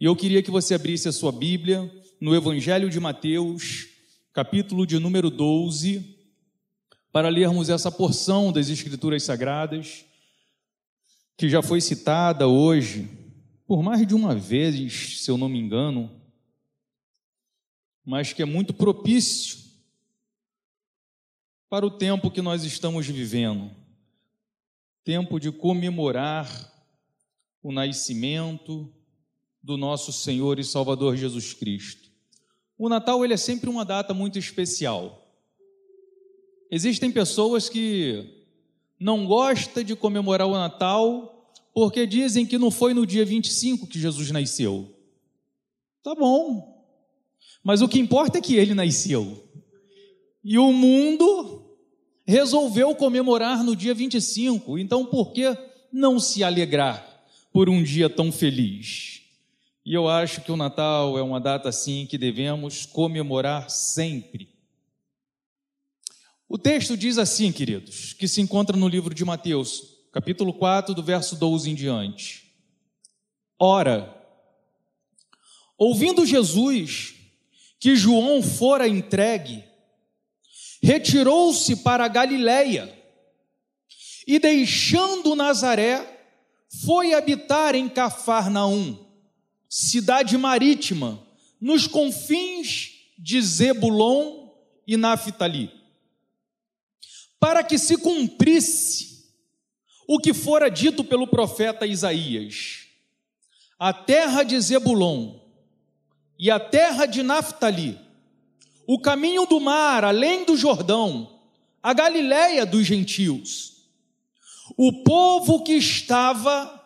E eu queria que você abrisse a sua Bíblia no Evangelho de Mateus, capítulo de número 12, para lermos essa porção das Escrituras Sagradas, que já foi citada hoje por mais de uma vez, se eu não me engano, mas que é muito propício para o tempo que nós estamos vivendo. Tempo de comemorar o nascimento do nosso Senhor e Salvador Jesus Cristo. O Natal ele é sempre uma data muito especial. Existem pessoas que não gostam de comemorar o Natal porque dizem que não foi no dia 25 que Jesus nasceu. Tá bom. Mas o que importa é que ele nasceu. E o mundo resolveu comemorar no dia 25, então por que não se alegrar por um dia tão feliz? E eu acho que o Natal é uma data assim que devemos comemorar sempre. O texto diz assim, queridos, que se encontra no livro de Mateus, capítulo 4, do verso 12 em diante. Ora, ouvindo Jesus que João fora entregue, retirou-se para a Galiléia e, deixando Nazaré, foi habitar em Cafarnaum, cidade marítima, nos confins de Zebulon e Naphtali, para que se cumprisse o que fora dito pelo profeta Isaías: a terra de Zebulon e a terra de Naphtali o caminho do mar, além do Jordão, a Galiléia dos gentios. O povo que estava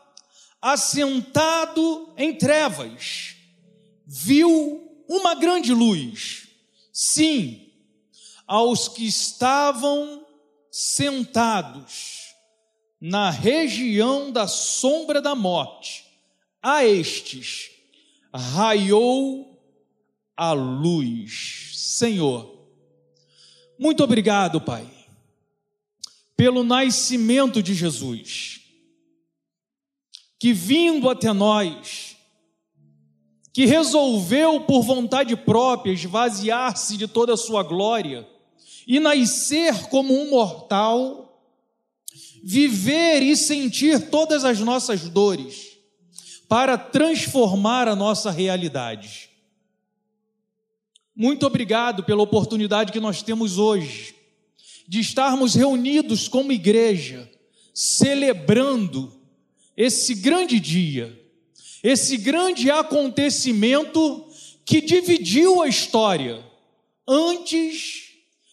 assentado em trevas viu uma grande luz. Sim, aos que estavam sentados na região da sombra da morte, a estes raiou a luz. Senhor. Muito obrigado, Pai, pelo nascimento de Jesus, que vindo até nós, que resolveu por vontade própria esvaziar-se de toda a sua glória e nascer como um mortal, viver e sentir todas as nossas dores, para transformar a nossa realidade. Muito obrigado pela oportunidade que nós temos hoje de estarmos reunidos como igreja, celebrando esse grande dia, esse grande acontecimento que dividiu a história antes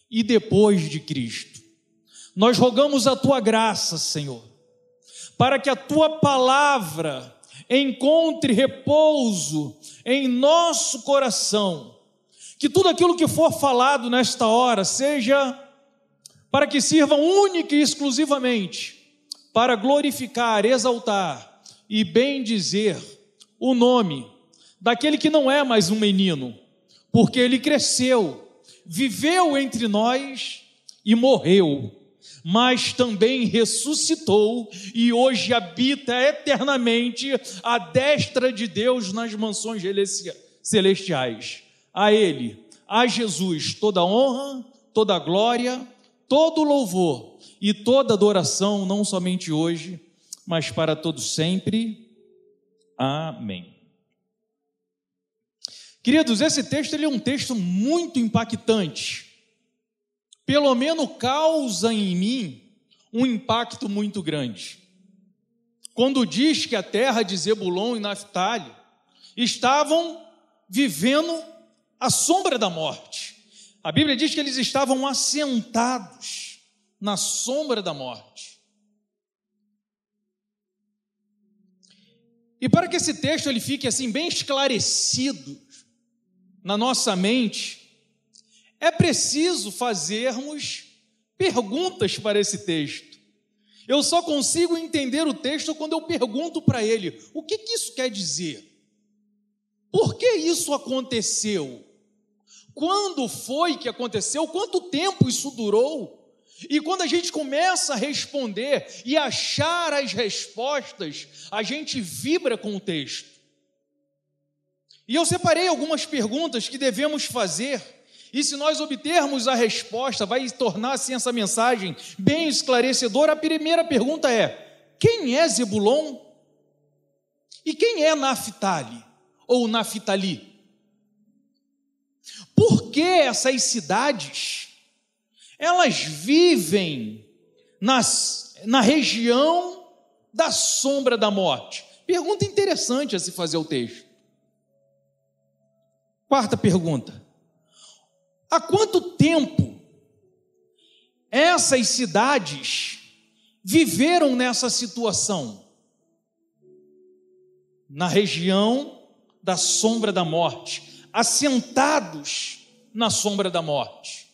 e depois de Cristo. Nós rogamos a tua graça, Senhor, para que a tua palavra encontre repouso em nosso coração que tudo aquilo que for falado nesta hora seja para que sirva única e exclusivamente para glorificar, exaltar e bendizer o nome daquele que não é mais um menino, porque ele cresceu, viveu entre nós e morreu, mas também ressuscitou e hoje habita eternamente à destra de Deus nas mansões celestiais. A Ele, a Jesus, toda honra, toda glória, todo louvor e toda adoração, não somente hoje, mas para todos sempre. Amém. Queridos, esse texto ele é um texto muito impactante. Pelo menos causa em mim um impacto muito grande. Quando diz que a terra de Zebulon e Naftali estavam vivendo a sombra da morte. A Bíblia diz que eles estavam assentados na sombra da morte. E para que esse texto ele fique assim bem esclarecido na nossa mente, é preciso fazermos perguntas para esse texto. Eu só consigo entender o texto quando eu pergunto para ele: o que, que isso quer dizer? Por que isso aconteceu? Quando foi que aconteceu? Quanto tempo isso durou? E quando a gente começa a responder e achar as respostas, a gente vibra com o texto. E eu separei algumas perguntas que devemos fazer, e se nós obtermos a resposta, vai tornar assim essa mensagem bem esclarecedora. A primeira pergunta é: quem é Zebulon? E quem é Naphtali ou Naphtali? Por que essas cidades elas vivem nas, na região da sombra da morte? Pergunta interessante a se fazer o texto. Quarta pergunta: há quanto tempo essas cidades viveram nessa situação? Na região da sombra da morte, assentados na sombra da morte.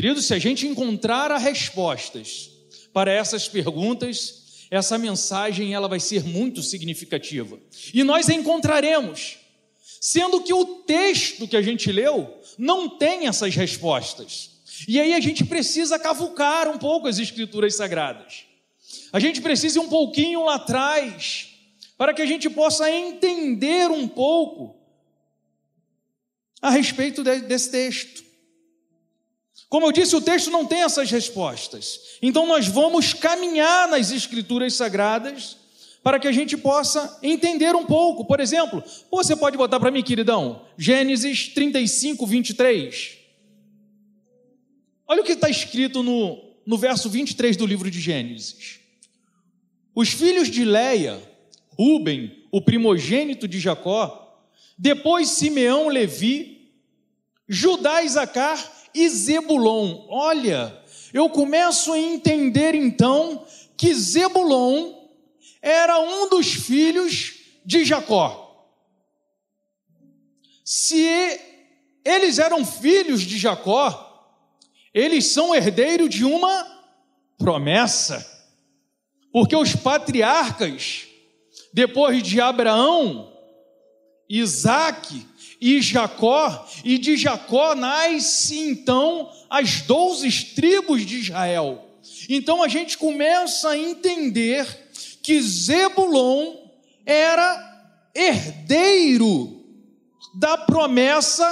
Querido, se a gente encontrar as respostas para essas perguntas, essa mensagem ela vai ser muito significativa. E nós encontraremos, sendo que o texto que a gente leu não tem essas respostas. E aí a gente precisa cavucar um pouco as escrituras sagradas. A gente precisa ir um pouquinho lá atrás para que a gente possa entender um pouco a respeito desse texto. Como eu disse, o texto não tem essas respostas. Então nós vamos caminhar nas escrituras sagradas para que a gente possa entender um pouco. Por exemplo, você pode botar para mim, queridão, Gênesis 35, 23. Olha o que está escrito no, no verso 23 do livro de Gênesis. Os filhos de Leia, Ruben, o primogênito de Jacó, depois Simeão, Levi, Judá, Isacar e Zebulon. Olha, eu começo a entender então que Zebulon era um dos filhos de Jacó. Se eles eram filhos de Jacó, eles são herdeiros de uma promessa. Porque os patriarcas, depois de Abraão, Isaac e Jacó, e de Jacó nasce então as doze tribos de Israel. Então a gente começa a entender que Zebulon era herdeiro da promessa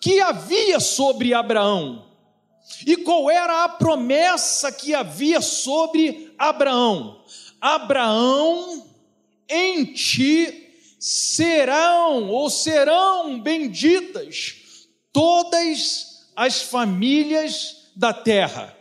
que havia sobre Abraão. E qual era a promessa que havia sobre Abraão? Abraão, em ti serão ou serão benditas todas as famílias da terra.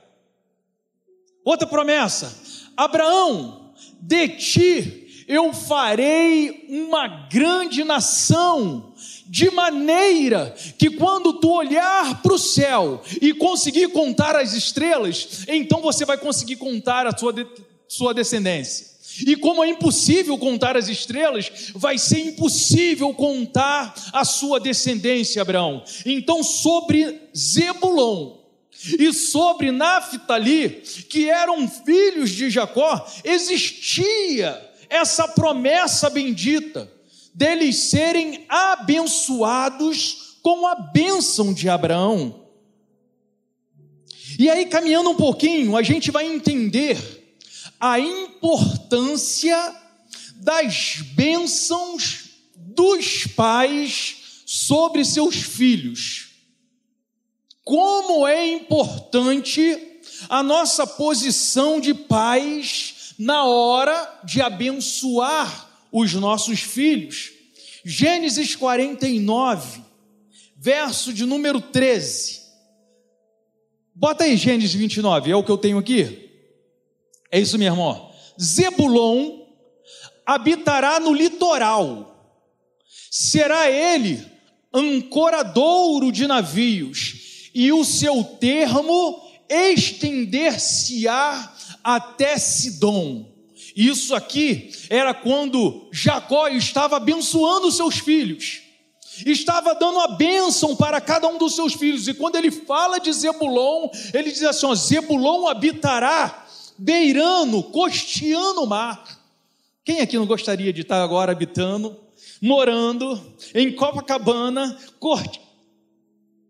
Outra promessa: Abraão, de ti eu farei uma grande nação, de maneira que quando tu olhar para o céu e conseguir contar as estrelas, então você vai conseguir contar a sua, de, sua descendência. E como é impossível contar as estrelas, vai ser impossível contar a sua descendência, Abraão. Então, sobre Zebulon e sobre Naphtali, que eram filhos de Jacó, existia essa promessa bendita deles serem abençoados com a bênção de Abraão. E aí, caminhando um pouquinho, a gente vai entender a importância das bênçãos dos pais sobre seus filhos. Como é importante a nossa posição de pais na hora de abençoar os nossos filhos. Gênesis 49, verso de número 13. Bota aí Gênesis 29, é o que eu tenho aqui. É isso, meu irmão. Zebulon habitará no litoral, será ele ancoradouro de navios, e o seu termo estender-se-á até Sidom. Isso aqui era quando Jacó estava abençoando seus filhos, estava dando a bênção para cada um dos seus filhos, e quando ele fala de Zebulon, ele diz assim: ó, Zebulon habitará beirando, costeando o mar. Quem aqui não gostaria de estar agora habitando, morando em Copacabana, corte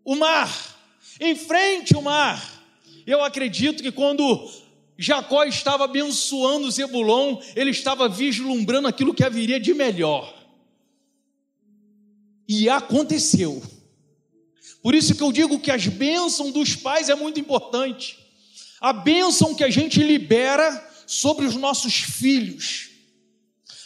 o mar, em frente ao mar? Eu acredito que quando Jacó estava abençoando Zebulon, ele estava vislumbrando aquilo que haveria de melhor. E aconteceu. Por isso que eu digo que as bênçãos dos pais é muito importante. A bênção que a gente libera sobre os nossos filhos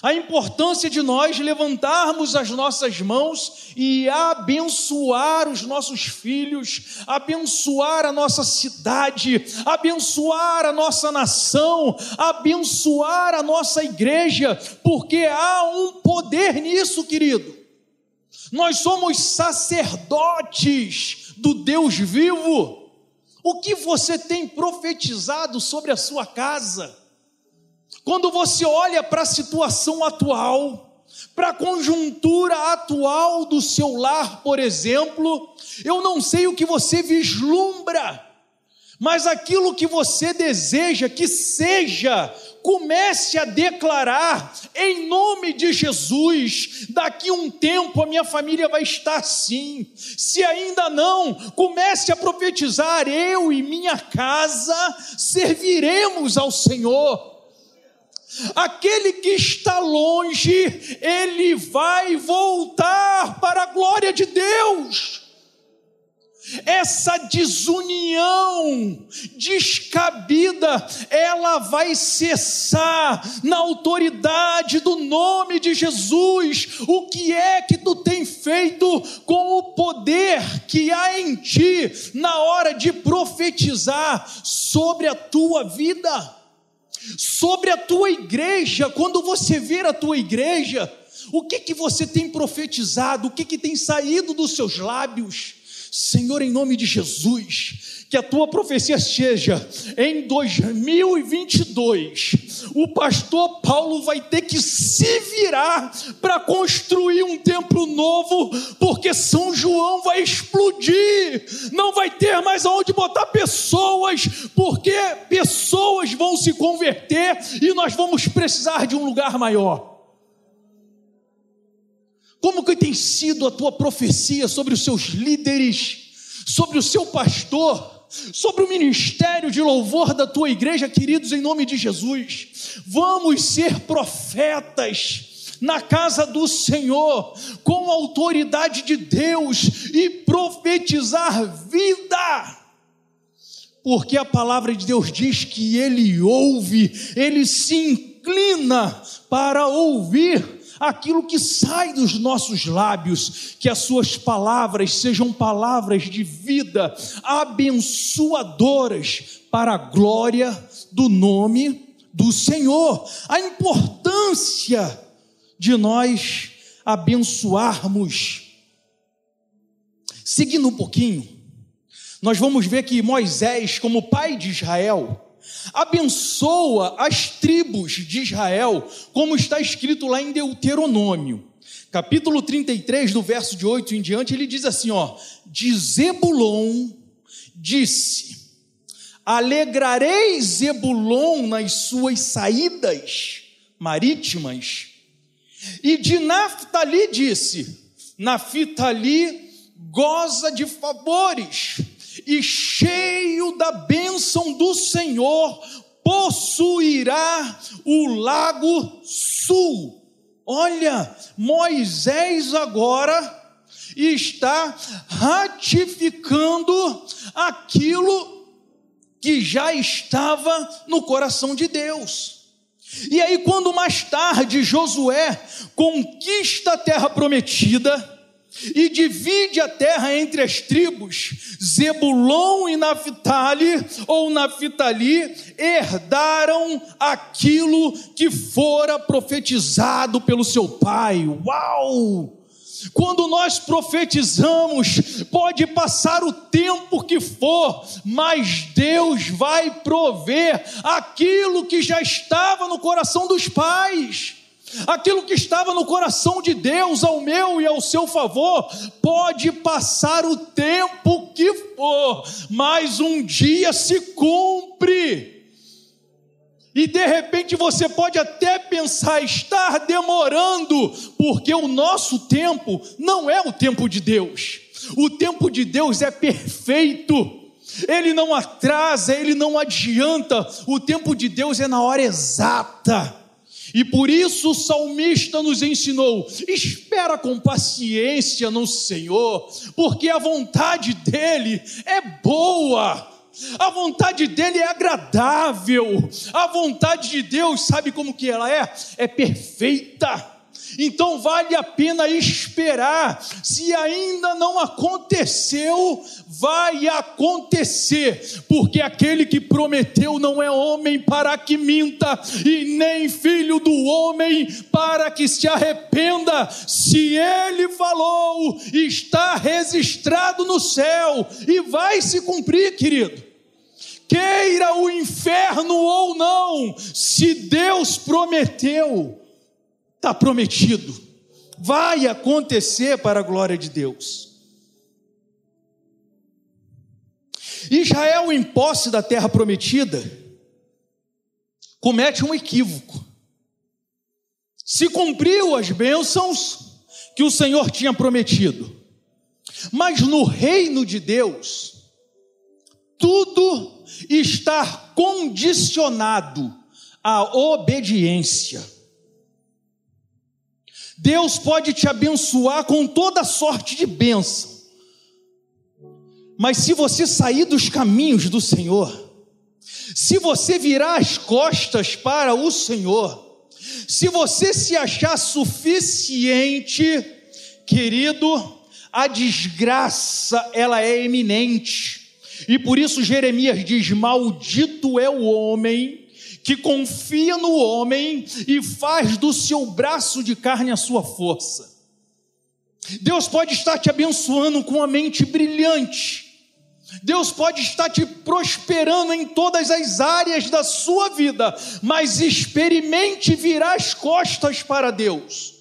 a importância de nós levantarmos as nossas mãos e abençoar os nossos filhos, abençoar a nossa cidade, abençoar a nossa nação, abençoar a nossa igreja, porque há um poder nisso, querido. Nós somos sacerdotes do Deus vivo. O que você tem profetizado sobre a sua casa? Quando você olha para a situação atual, para a conjuntura atual do seu lar, por exemplo, eu não sei o que você vislumbra, mas aquilo que você deseja que seja, comece a declarar em nome de Jesus. Daqui um tempo a minha família vai estar assim. Se ainda não, comece a profetizar: eu e minha casa serviremos ao Senhor. Aquele que está longe, ele vai voltar para a glória de Deus. Essa desunião descabida, ela vai cessar na autoridade do nome de Jesus. O que é que tu tem feito com o poder que há em ti na hora de profetizar sobre a tua vida? sobre a tua igreja, quando você ver a tua igreja, o que que você tem profetizado, o que que tem saído dos seus lábios? Senhor, em nome de Jesus, que a tua profecia seja em 2022. O pastor Paulo vai ter que se virar para construir um templo novo, porque São João vai explodir. Não vai ter mais aonde botar pessoas, porque pessoas vão se converter e nós vamos precisar de um lugar maior. Como que tem sido a tua profecia sobre os seus líderes, sobre o seu pastor, sobre o ministério de louvor da tua igreja, queridos, em nome de Jesus? Vamos ser profetas na casa do Senhor, com a autoridade de Deus e profetizar vida. Porque a palavra de Deus diz que ele ouve, ele se inclina para ouvir aquilo que sai dos nossos lábios, que as suas palavras sejam palavras de vida, abençoadoras para a glória do nome do Senhor. A importância de nós abençoarmos. Seguindo um pouquinho, nós vamos ver que Moisés, como pai de Israel, abençoa as tribos de Israel, como está escrito lá em Deuteronômio. Capítulo 33, do verso de 8 em diante, ele diz assim, ó: De Zebulon disse: Alegrarei Zebulon nas suas saídas marítimas. E de Naphtali disse: Naphtali goza de favores e cheio da bênção do Senhor, possuirá o lago sul. Olha, Moisés agora está ratificando aquilo que já estava no coração de Deus. E aí, quando mais tarde Josué conquista a terra prometida, e divide a terra entre as tribos. Zebulon e Naphtali, ou Naphtali, herdaram aquilo que fora profetizado pelo seu pai. Uau! Quando nós profetizamos, pode passar o tempo que for, mas Deus vai prover aquilo que já estava no coração dos pais. Aquilo que estava no coração de Deus, ao meu e ao seu favor, pode passar o tempo que for, mas um dia se cumpre. E de repente você pode até pensar estar demorando, porque o nosso tempo não é o tempo de Deus. O tempo de Deus é perfeito. Ele não atrasa, ele não adianta. O tempo de Deus é na hora exata. E por isso o salmista nos ensinou: espera com paciência no Senhor, porque a vontade dele é boa. A vontade dele é agradável. A vontade de Deus, sabe como que ela é? É perfeita. Então vale a pena esperar. Se ainda não aconteceu, vai acontecer, porque aquele que prometeu não é homem para que minta, e nem filho do homem para que se arrependa. Se ele falou, está registrado no céu e vai se cumprir, querido queira o inferno ou não, se Deus prometeu, está prometido, vai acontecer para a glória de Deus. Israel, em posse da terra prometida, comete um equívoco. Se cumpriu as bênçãos que o Senhor tinha prometido, mas no reino de Deus, tudo está condicionado à obediência. Deus pode te abençoar com toda sorte de bênção. Mas se você sair dos caminhos do Senhor, se você virar as costas para o Senhor, se você se achar suficiente, querido, a desgraça ela é eminente. E por isso Jeremias diz: Maldito é o homem que confia no homem e faz do seu braço de carne a sua força. Deus pode estar te abençoando com a mente brilhante. Deus pode estar te prosperando em todas as áreas da sua vida, mas experimente virar as costas para Deus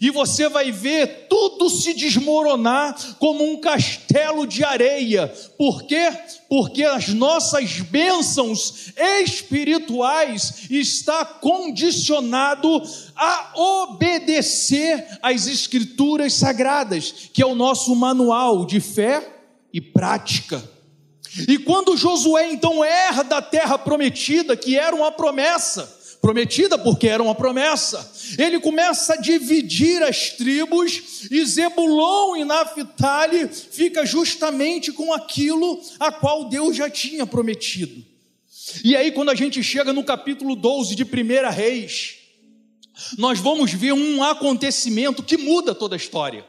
e você vai ver tudo se desmoronar como um castelo de areia. Por quê? Porque as nossas bênçãos espirituais está condicionado a obedecer às escrituras sagradas, que é o nosso manual de fé e prática. E quando Josué então herda a terra prometida, que era uma promessa, prometida porque era uma promessa. Ele começa a dividir as tribos e Zebulon e Naphtali fica justamente com aquilo a qual Deus já tinha prometido. E aí quando a gente chega no capítulo 12 de 1 Reis, nós vamos ver um acontecimento que muda toda a história.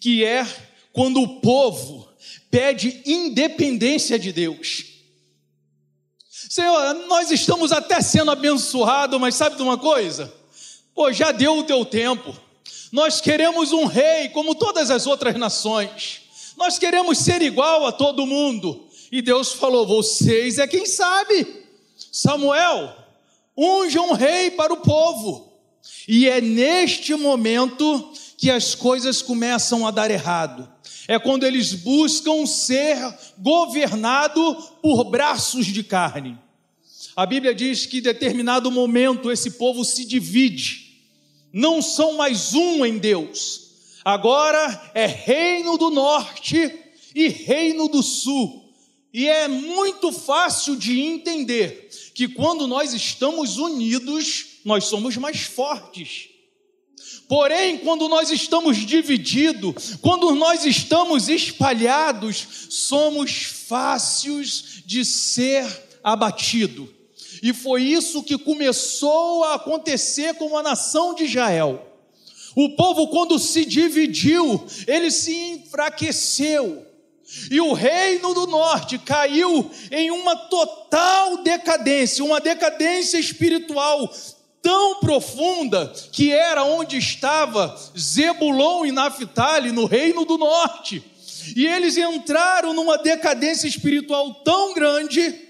Que é quando o povo pede independência de Deus. Senhor, nós estamos até sendo abençoados, mas sabe de uma coisa? Pô, já deu o teu tempo. Nós queremos um rei como todas as outras nações. Nós queremos ser igual a todo mundo. E Deus falou: vocês é quem sabe. Samuel, unja um rei para o povo. E é neste momento que as coisas começam a dar errado. É quando eles buscam ser governado por braços de carne. A Bíblia diz que em determinado momento esse povo se divide, não são mais um em Deus, agora é reino do norte e reino do sul. E é muito fácil de entender que quando nós estamos unidos, nós somos mais fortes. Porém, quando nós estamos divididos, quando nós estamos espalhados, somos fáceis de ser abatido. E foi isso que começou a acontecer com a nação de Israel. O povo, quando se dividiu, ele se enfraqueceu. E o reino do norte caiu em uma total decadência, uma decadência espiritual tão profunda que era onde estava Zebulon e Naphtali no reino do norte. E eles entraram numa decadência espiritual tão grande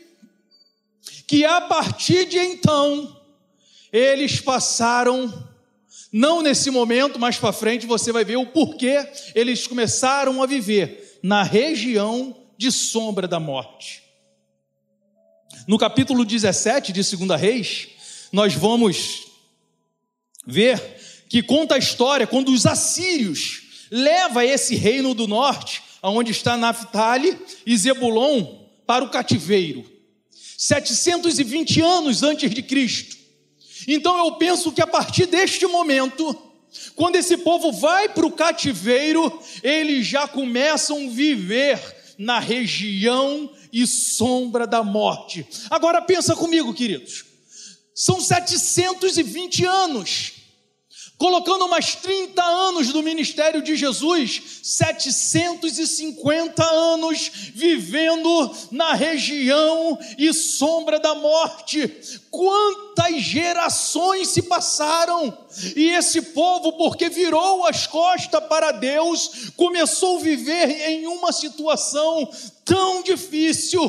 que a partir de então, eles passaram, não nesse momento, mas para frente você vai ver o porquê eles começaram a viver na região de sombra da morte. No capítulo 17 de 2 Reis, nós vamos ver que conta a história quando os assírios levam esse reino do norte, aonde está Naphtali e Zebulon, para o cativeiro. 720 anos antes de Cristo. Então eu penso que a partir deste momento, quando esse povo vai para o cativeiro, eles já começam a viver na região e sombra da morte. Agora pensa comigo, queridos. São 720 anos colocando mais 30 anos do ministério de Jesus, 750 anos vivendo na região e sombra da morte. Quantas gerações se passaram? E esse povo, porque virou as costas para Deus, começou a viver em uma situação tão difícil,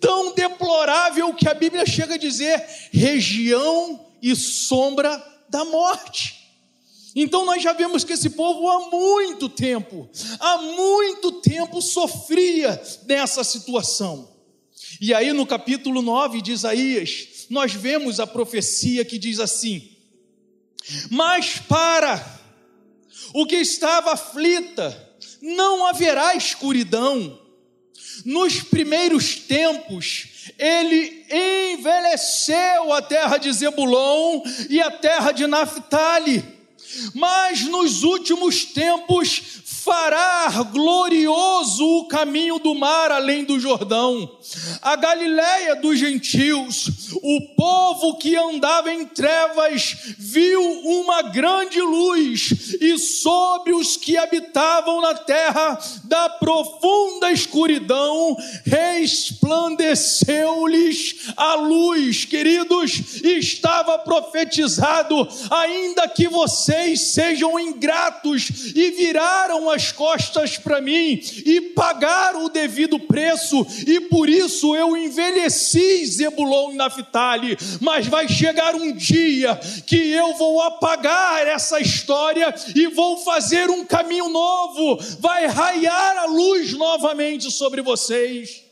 tão deplorável, que a Bíblia chega a dizer região e sombra da morte. Então nós já vemos que esse povo há muito tempo, há muito tempo sofria nessa situação. E aí no capítulo 9 de Isaías, nós vemos a profecia que diz assim: Mas para o que estava aflita, não haverá escuridão. Nos primeiros tempos, ele envelheceu a terra de Zebulon e a terra de Naphtali mas nos últimos tempos fará glorioso o caminho do mar além do Jordão, a Galiléia dos gentios, o povo que andava em trevas viu uma grande luz, e sobre os que habitavam na terra da profunda escuridão resplandeceu-lhes a luz. Queridos, estava profetizado, ainda que vocês sejam ingratos e viraram as costas para mim e pagaram o devido preço, e por isso eu envelheci Zebulon e Naphtali, mas vai chegar um dia que eu vou apagar essa história e vou fazer um caminho novo, vai raiar a luz novamente sobre vocês.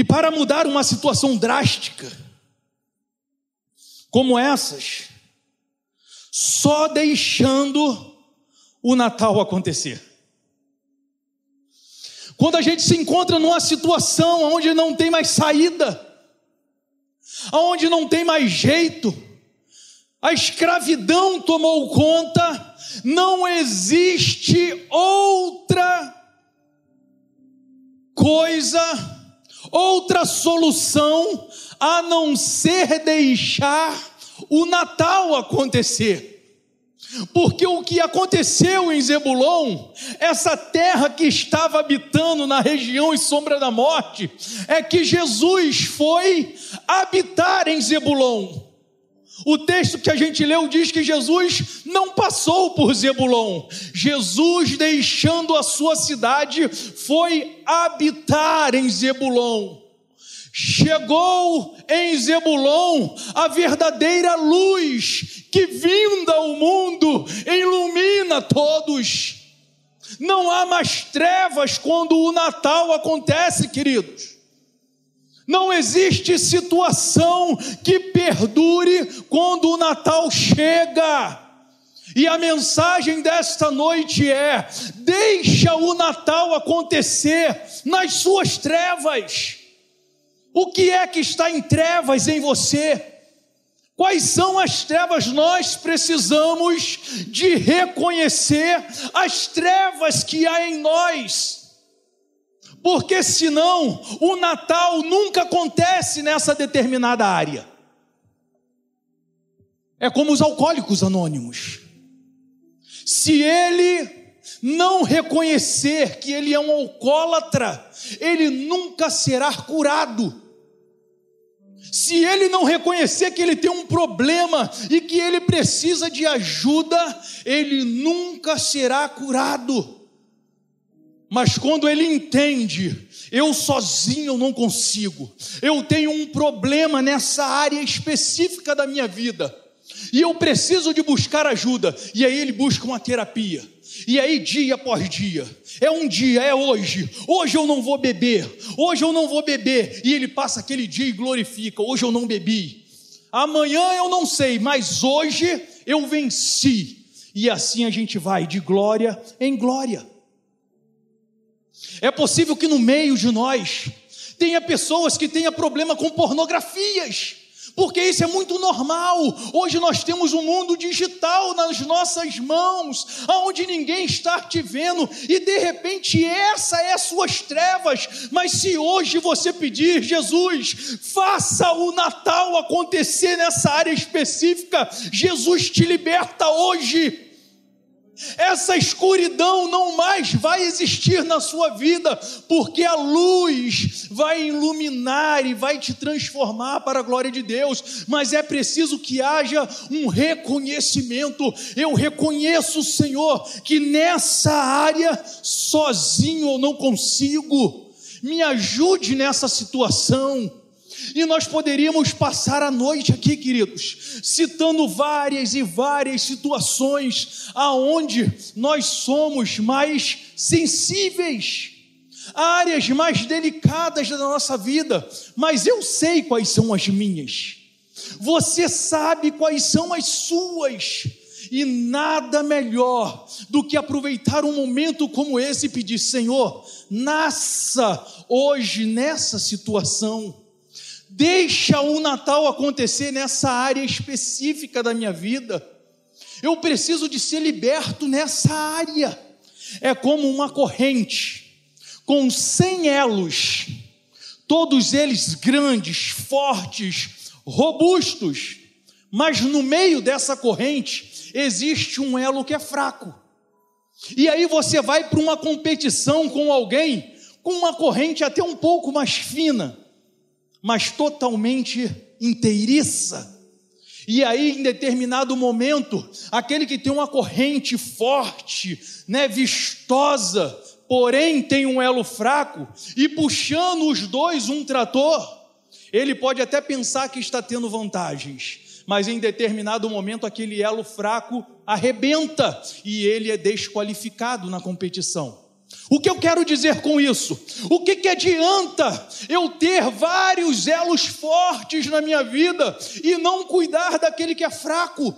E para mudar uma situação drástica, como essas, só deixando o Natal acontecer. Quando a gente se encontra numa situação onde não tem mais saída, onde não tem mais jeito, a escravidão tomou conta, não existe outra coisa, outra solução a não ser deixar o Natal acontecer. Porque o que aconteceu em Zebulon, essa terra que estava habitando na região e sombra da morte, é que Jesus foi habitar em Zebulon. O texto que a gente leu diz que Jesus não passou por Zebulon. Jesus, deixando a sua cidade, foi habitar em Zebulon. Chegou em Zebulon a verdadeira luz que, vinda ao mundo, ilumina todos. Não há mais trevas quando o Natal acontece, queridos. Não existe situação que perdure quando o Natal chega. E a mensagem desta noite é: deixa o Natal acontecer nas suas trevas. O que é que está em trevas em você? Quais são as trevas? Nós precisamos de reconhecer as trevas que há em nós, porque senão o Natal nunca acontece nessa determinada área. É como os alcoólicos anônimos. Se ele não reconhecer que ele é um alcoólatra, ele nunca será curado. Se ele não reconhecer que ele tem um problema e que ele precisa de ajuda, ele nunca será curado. Mas quando ele entende, eu sozinho não consigo, eu tenho um problema nessa área específica da minha vida, e eu preciso de buscar ajuda, e aí ele busca uma terapia. E aí, dia após dia, é um dia, é hoje. Hoje eu não vou beber, hoje eu não vou beber. E ele passa aquele dia e glorifica: hoje eu não bebi. Amanhã eu não sei, mas hoje eu venci. E assim a gente vai de glória em glória. É possível que no meio de nós Tenha pessoas que tenham problema com pornografias porque isso é muito normal. Hoje nós temos um mundo digital nas nossas mãos, aonde ninguém está te vendo e de repente essa é as suas trevas. Mas se hoje você pedir, Jesus, faça o Natal acontecer nessa área específica, Jesus te liberta hoje. Essa escuridão não mais vai existir na sua vida, porque a luz vai iluminar e vai te transformar para a glória de Deus. Mas é preciso que haja um reconhecimento. Eu reconheço, Senhor, que nessa área sozinho eu não consigo. Me ajude nessa situação. E nós poderíamos passar a noite aqui, queridos, citando várias e várias situações aonde nós somos mais sensíveis, áreas mais delicadas da nossa vida, mas eu sei quais são as minhas. Você sabe quais são as suas. E nada melhor do que aproveitar um momento como esse e pedir: Senhor, nasça hoje nessa situação Deixa o Natal acontecer nessa área específica da minha vida. Eu preciso de ser liberto nessa área. É como uma corrente com cem elos, todos eles grandes, fortes, robustos, mas no meio dessa corrente existe um elo que é fraco. E aí você vai para uma competição com alguém com uma corrente até um pouco mais fina mas totalmente inteiriça. E aí, em determinado momento, aquele que tem uma corrente forte, né, vistosa, porém tem um elo fraco, e puxando os dois um trator, ele pode até pensar que está tendo vantagens, mas em determinado momento aquele elo fraco arrebenta e ele é desqualificado na competição. O que eu quero dizer com isso? O que, que adianta eu ter vários elos fortes na minha vida e não cuidar daquele que é fraco?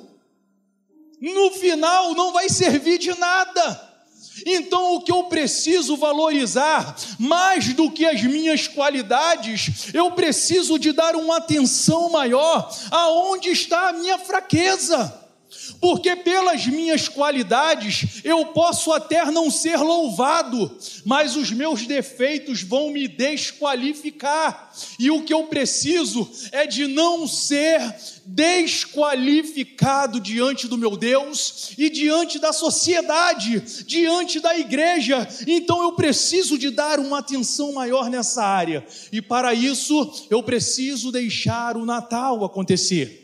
No final não vai servir de nada. Então, o que eu preciso valorizar, mais do que as minhas qualidades, eu preciso de dar uma atenção maior aonde está a minha fraqueza porque pelas minhas qualidades eu posso até não ser louvado, mas os meus defeitos vão me desqualificar, e o que eu preciso é de não ser desqualificado diante do meu Deus e diante da sociedade, diante da igreja. Então eu preciso de dar uma atenção maior nessa área, e para isso eu preciso deixar o Natal acontecer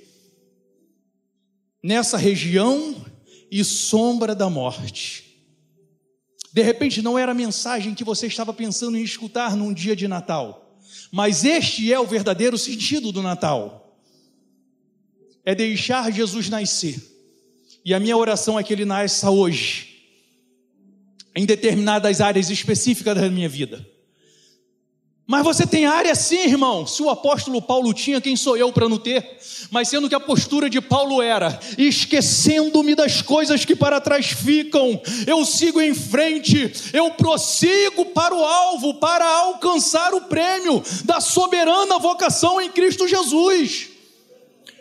nessa região e sombra da morte. De repente não era a mensagem que você estava pensando em escutar num dia de Natal, mas este é o verdadeiro sentido do Natal. É deixar Jesus nascer. E a minha oração é que ele nasça hoje, em determinadas áreas específicas da minha vida mas você tem área sim, irmão. Se o apóstolo Paulo tinha, quem sou eu para não ter? Mas sendo que a postura de Paulo era: esquecendo-me das coisas que para trás ficam, eu sigo em frente, eu prossigo para o alvo, para alcançar o prêmio da soberana vocação em Cristo Jesus.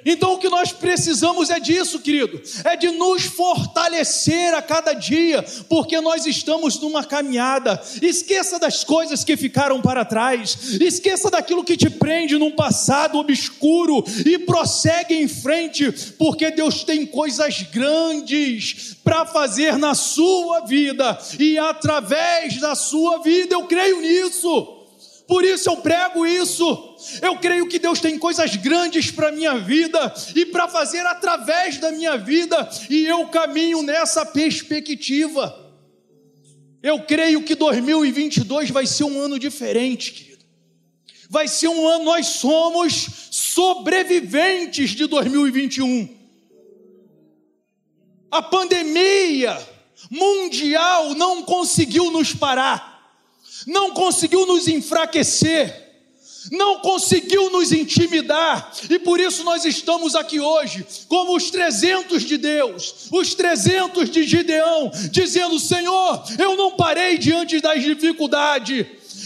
Então o que nós precisamos é disso, querido, é de nos fortalecer a cada dia, porque nós estamos numa caminhada. Esqueça das coisas que ficaram para trás, esqueça daquilo que te prende num passado obscuro e prossegue em frente, porque Deus tem coisas grandes para fazer na sua vida e através da sua vida, eu creio nisso. Por isso eu prego isso. Eu creio que Deus tem coisas grandes para a minha vida e para fazer através da minha vida, e eu caminho nessa perspectiva. Eu creio que 2022 vai ser um ano diferente, querido. Vai ser um ano, nós somos sobreviventes de 2021. A pandemia mundial não conseguiu nos parar não conseguiu nos enfraquecer, não conseguiu nos intimidar, e por isso nós estamos aqui hoje, como os 300 de Deus, os 300 de Gideão, dizendo: Senhor, eu não parei diante das dificuldades,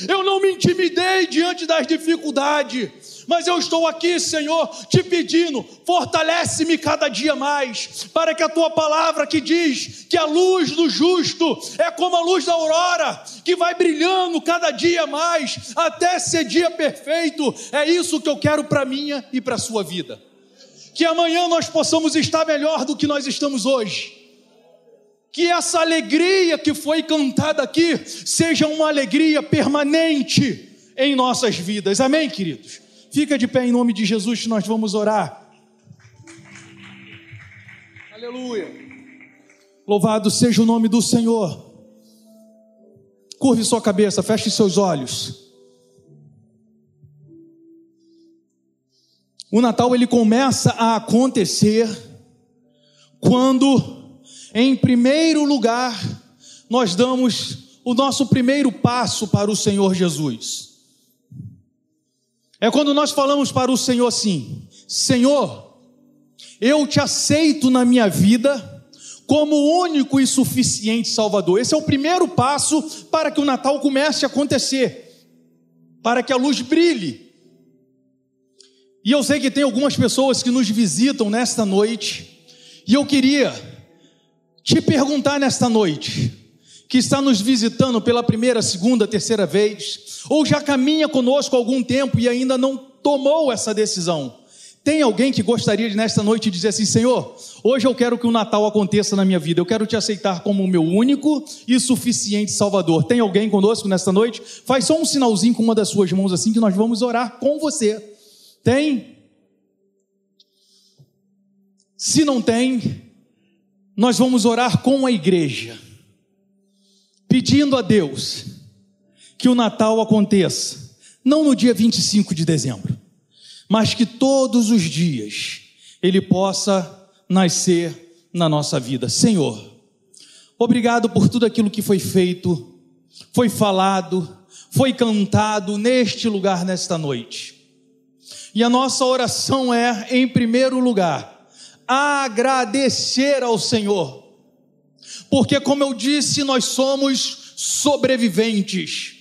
eu não me intimidei diante das dificuldades, mas eu estou aqui, Senhor, te pedindo, fortalece-me cada dia mais, para que a tua palavra que diz que a luz do justo é como a luz da aurora, que vai brilhando cada dia mais, até ser dia perfeito, é isso que eu quero para minha e para a sua vida. Que amanhã nós possamos estar melhor do que nós estamos hoje que essa alegria que foi cantada aqui seja uma alegria permanente em nossas vidas. Amém, queridos? Fica de pé em nome de Jesus que nós vamos orar. Aleluia. Louvado seja o nome do Senhor. Curve sua cabeça, feche seus olhos. O Natal ele começa a acontecer quando em primeiro lugar, nós damos o nosso primeiro passo para o Senhor Jesus. É quando nós falamos para o Senhor assim: Senhor, eu te aceito na minha vida como único e suficiente Salvador. Esse é o primeiro passo para que o Natal comece a acontecer, para que a luz brilhe. E eu sei que tem algumas pessoas que nos visitam nesta noite, e eu queria te perguntar nesta noite, que está nos visitando pela primeira, segunda, terceira vez, ou já caminha conosco há algum tempo e ainda não tomou essa decisão. Tem alguém que gostaria de nesta noite dizer assim: Senhor, hoje eu quero que o Natal aconteça na minha vida, eu quero te aceitar como o meu único e suficiente Salvador. Tem alguém conosco nesta noite? Faz só um sinalzinho com uma das suas mãos assim que nós vamos orar com você. Tem? Se não tem, nós vamos orar com a igreja, pedindo a Deus que o Natal aconteça, não no dia 25 de dezembro, mas que todos os dias ele possa nascer na nossa vida. Senhor, obrigado por tudo aquilo que foi feito, foi falado, foi cantado neste lugar nesta noite. E a nossa oração é, em primeiro lugar, agradecer ao Senhor, porque, como eu disse, nós somos sobreviventes.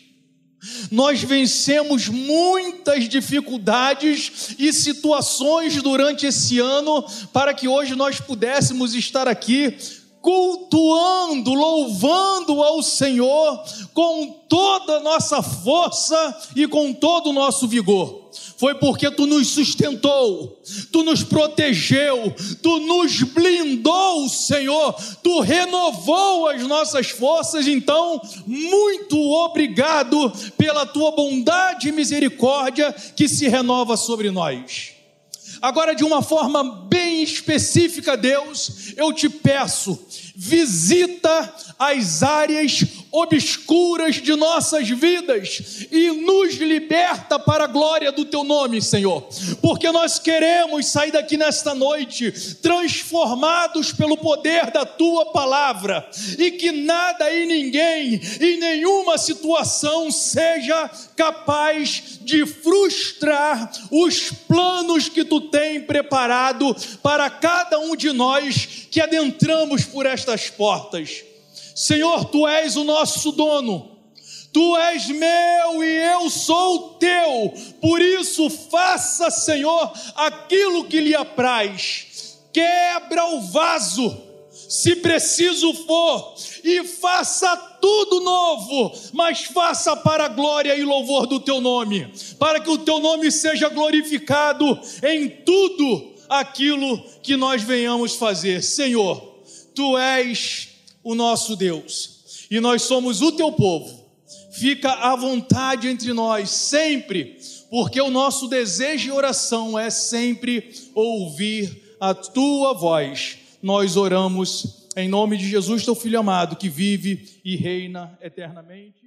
Nós vencemos muitas dificuldades e situações durante esse ano para que hoje nós pudéssemos estar aqui cultuando, louvando ao Senhor com toda a nossa força e com todo o nosso vigor. Foi porque tu nos sustentou, tu nos protegeu, tu nos blindou, Senhor, tu renovou as nossas forças. Então, muito obrigado pela tua bondade e misericórdia que se renova sobre nós. Agora, de uma forma bem específica, Deus, eu te peço, visita as áreas obscuras de nossas vidas e nos liberta para a glória do teu nome, Senhor. Porque nós queremos sair daqui nesta noite transformados pelo poder da tua palavra e que nada e ninguém em nenhuma situação seja capaz de frustrar os planos que tu tem preparado para cada um de nós que adentramos por estas portas. Senhor, tu és o nosso dono. Tu és meu e eu sou teu, por isso faça, Senhor, aquilo que lhe apraz. Quebra o vaso, se preciso for, e faça tudo novo, mas faça para a glória e louvor do teu nome, para que o teu nome seja glorificado em tudo aquilo que nós venhamos fazer. Senhor, tu és o nosso Deus, e nós somos o teu povo. Fica à vontade entre nós sempre, porque o nosso desejo e oração é sempre ouvir a tua voz. Nós oramos em nome de Jesus, teu filho amado, que vive e reina eternamente.